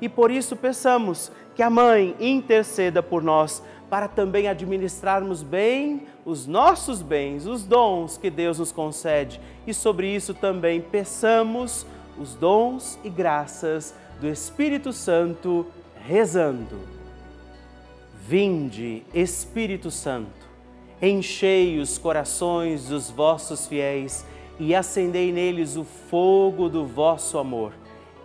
e por isso peçamos que a Mãe interceda por nós para também administrarmos bem os nossos bens, os dons que Deus nos concede. E sobre isso também peçamos os dons e graças do Espírito Santo, rezando. Vinde, Espírito Santo, enchei os corações dos vossos fiéis e acendei neles o fogo do vosso amor.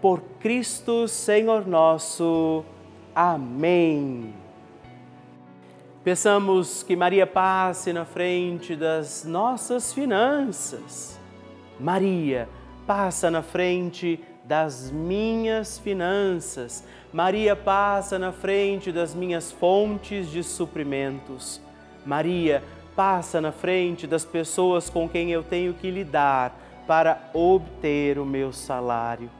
por Cristo Senhor nosso. Amém. Peçamos que Maria passe na frente das nossas finanças. Maria, passa na frente das minhas finanças. Maria, passa na frente das minhas fontes de suprimentos. Maria, passa na frente das pessoas com quem eu tenho que lidar para obter o meu salário.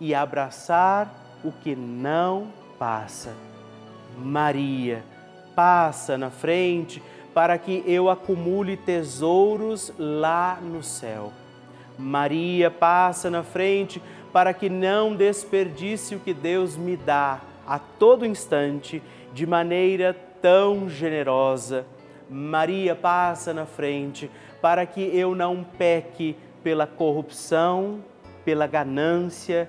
e abraçar o que não passa. Maria, passa na frente para que eu acumule tesouros lá no céu. Maria passa na frente para que não desperdice o que Deus me dá a todo instante de maneira tão generosa. Maria passa na frente para que eu não peque pela corrupção, pela ganância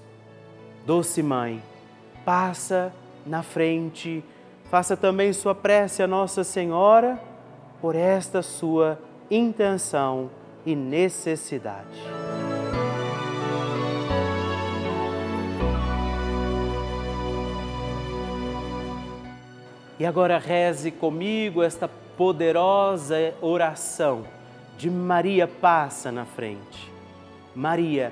Doce Mãe, passa na frente, faça também sua prece a Nossa Senhora por esta sua intenção e necessidade. E agora reze comigo esta poderosa oração de Maria passa na frente. Maria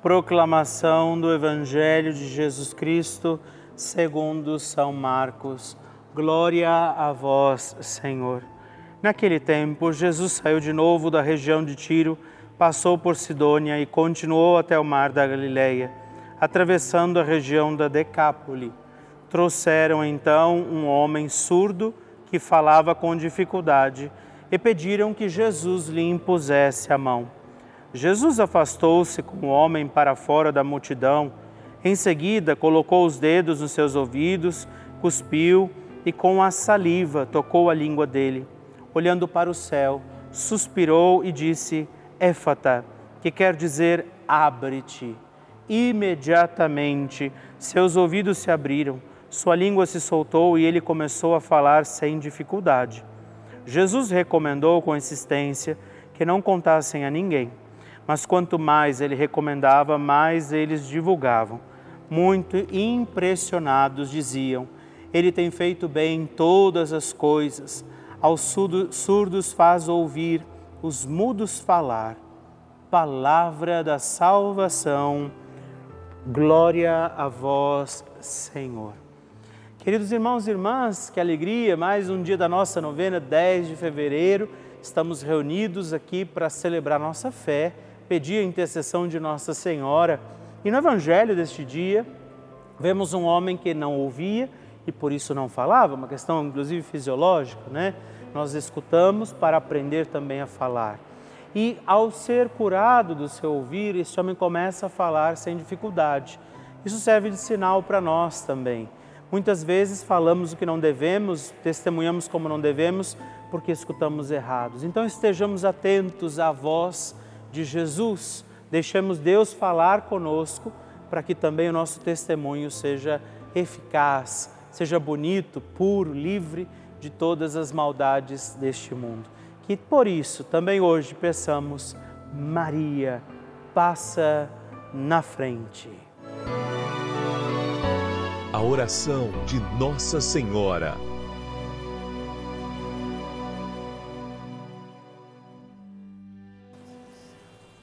Proclamação do Evangelho de Jesus Cristo, segundo São Marcos. Glória a vós, Senhor. Naquele tempo, Jesus saiu de novo da região de Tiro, passou por Sidônia e continuou até o mar da Galileia, atravessando a região da Decápole. Trouxeram então um homem surdo que falava com dificuldade e pediram que Jesus lhe impusesse a mão. Jesus afastou-se com o homem para fora da multidão. Em seguida, colocou os dedos nos seus ouvidos, cuspiu e com a saliva tocou a língua dele. Olhando para o céu, suspirou e disse: Éfata, que quer dizer abre-te. Imediatamente seus ouvidos se abriram, sua língua se soltou e ele começou a falar sem dificuldade. Jesus recomendou com insistência que não contassem a ninguém, mas quanto mais ele recomendava, mais eles divulgavam. Muito impressionados diziam: Ele tem feito bem todas as coisas, aos surdos faz ouvir, os mudos falar. Palavra da salvação, glória a vós, Senhor. Queridos irmãos e irmãs, que alegria, mais um dia da nossa novena, 10 de fevereiro. Estamos reunidos aqui para celebrar nossa fé, pedir a intercessão de Nossa Senhora. E no evangelho deste dia, vemos um homem que não ouvia e por isso não falava, uma questão inclusive fisiológica, né? Nós escutamos para aprender também a falar. E ao ser curado do seu ouvir, este homem começa a falar sem dificuldade. Isso serve de sinal para nós também. Muitas vezes falamos o que não devemos, testemunhamos como não devemos, porque escutamos errados. Então estejamos atentos à voz de Jesus, deixemos Deus falar conosco para que também o nosso testemunho seja eficaz, seja bonito, puro, livre de todas as maldades deste mundo. Que por isso também hoje peçamos, Maria, passa na frente a oração de Nossa Senhora.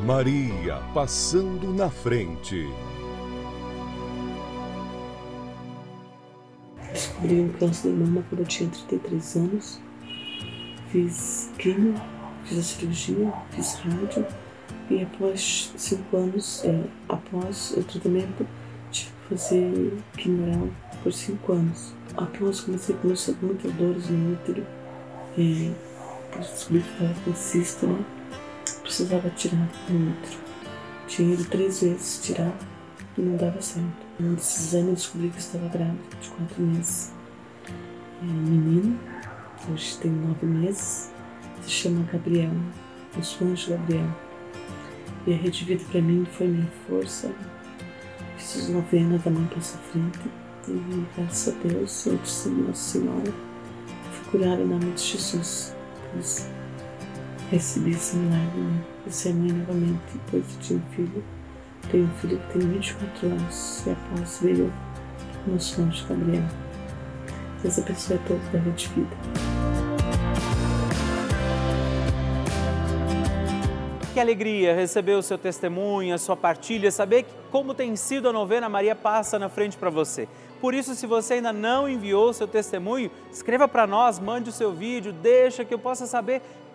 Maria passando na frente. Descobri um câncer de mama quando eu tinha 33 anos. Fiz quimio, fiz a cirurgia, fiz rádio e após cinco anos, é, após o tratamento, fazer quimioral por cinco anos. Após comecei a começar com muitas dores no útero, é, descobri que estava com cisto, né? Precisava tirar no útero. Tinha ido três vezes tirar e não dava certo. Um desses exames descobri que estava grávida de quatro meses. É, menino, hoje tem nove meses, se chama Gabriel, o anjo Gabriel. E a Rede Vida para mim foi minha força, Fiz novena da Mãe Passa Frente e graças a Deus, eu disse Nossa Senhora, fui curada em nome de Jesus. Recebi esse milagre, né? De ser mãe novamente, depois de ter um filho. Tenho um filho que tem 24 anos e após veio meu sonho de Gabriel. Essa pessoa é toda da Rede Vida. Que alegria receber o seu testemunho, a sua partilha, saber como tem sido a novena Maria Passa na frente para você. Por isso, se você ainda não enviou o seu testemunho, escreva para nós, mande o seu vídeo, deixa que eu possa saber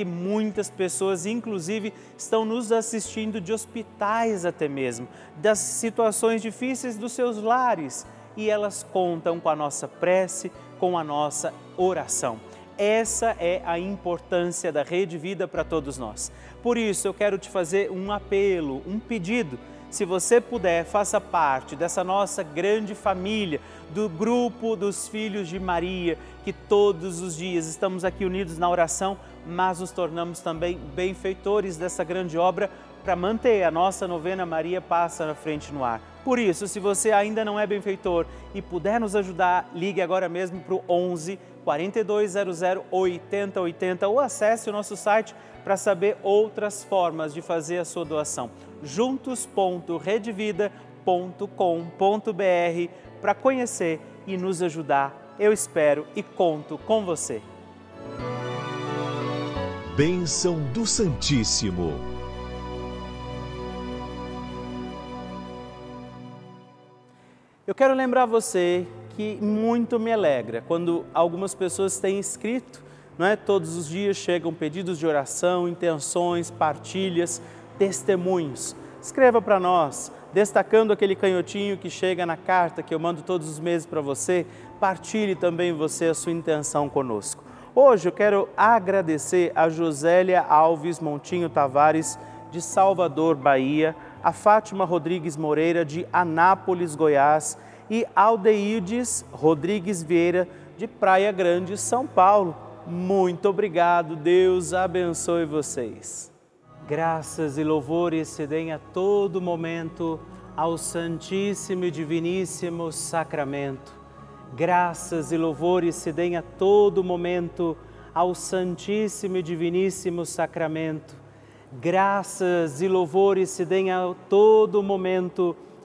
que muitas pessoas, inclusive, estão nos assistindo de hospitais até mesmo, das situações difíceis dos seus lares e elas contam com a nossa prece, com a nossa oração. Essa é a importância da Rede Vida para todos nós. Por isso, eu quero te fazer um apelo, um pedido se você puder, faça parte dessa nossa grande família, do grupo dos filhos de Maria, que todos os dias estamos aqui unidos na oração, mas nos tornamos também benfeitores dessa grande obra para manter a nossa novena Maria Passa na Frente no Ar. Por isso, se você ainda não é benfeitor e puder nos ajudar, ligue agora mesmo para o 11 4200 8080 ou acesse o nosso site para saber outras formas de fazer a sua doação. juntos.redevida.com.br para conhecer e nos ajudar. Eu espero e conto com você. Bênção do Santíssimo. Eu quero lembrar você que muito me alegra quando algumas pessoas têm escrito não é? Todos os dias chegam pedidos de oração, intenções, partilhas, testemunhos. Escreva para nós, destacando aquele canhotinho que chega na carta que eu mando todos os meses para você. Partilhe também você a sua intenção conosco. Hoje eu quero agradecer a Josélia Alves Montinho Tavares, de Salvador, Bahia, a Fátima Rodrigues Moreira, de Anápolis, Goiás, e Aldeildes Rodrigues Vieira, de Praia Grande, São Paulo. Muito obrigado, Deus abençoe vocês. Graças e louvores se deem a todo momento ao Santíssimo e Diviníssimo Sacramento. Graças e louvores se deem a todo momento ao Santíssimo e Diviníssimo Sacramento. Graças e louvores se deem a todo momento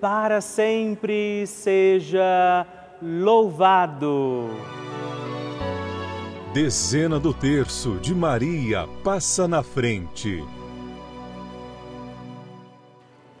para sempre seja louvado. Dezena do terço de Maria passa na frente.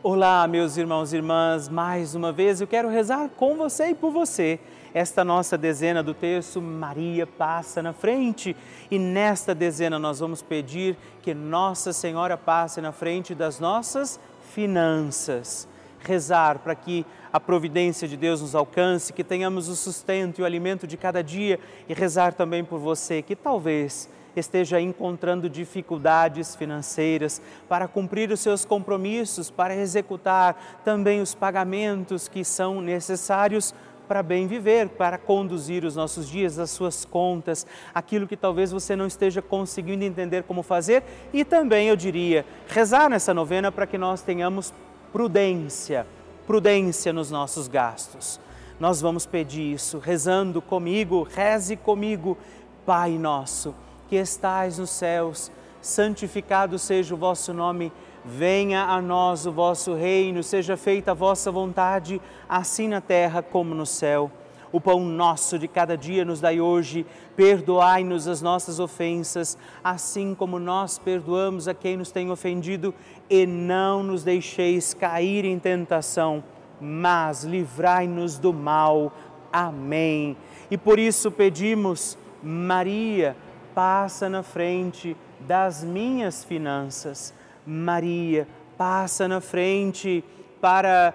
Olá, meus irmãos e irmãs, mais uma vez eu quero rezar com você e por você. Esta nossa dezena do terço, Maria passa na frente. E nesta dezena nós vamos pedir que Nossa Senhora passe na frente das nossas finanças rezar para que a providência de Deus nos alcance, que tenhamos o sustento e o alimento de cada dia e rezar também por você que talvez esteja encontrando dificuldades financeiras para cumprir os seus compromissos, para executar também os pagamentos que são necessários para bem viver, para conduzir os nossos dias, as suas contas, aquilo que talvez você não esteja conseguindo entender como fazer. E também, eu diria, rezar nessa novena para que nós tenhamos prudência, prudência nos nossos gastos. Nós vamos pedir isso rezando comigo, reze comigo, Pai nosso, que estais nos céus, santificado seja o vosso nome, venha a nós o vosso reino, seja feita a vossa vontade, assim na terra como no céu. O pão nosso de cada dia nos dai hoje. Perdoai-nos as nossas ofensas, assim como nós perdoamos a quem nos tem ofendido, e não nos deixeis cair em tentação, mas livrai-nos do mal. Amém. E por isso pedimos, Maria, passa na frente das minhas finanças. Maria, passa na frente para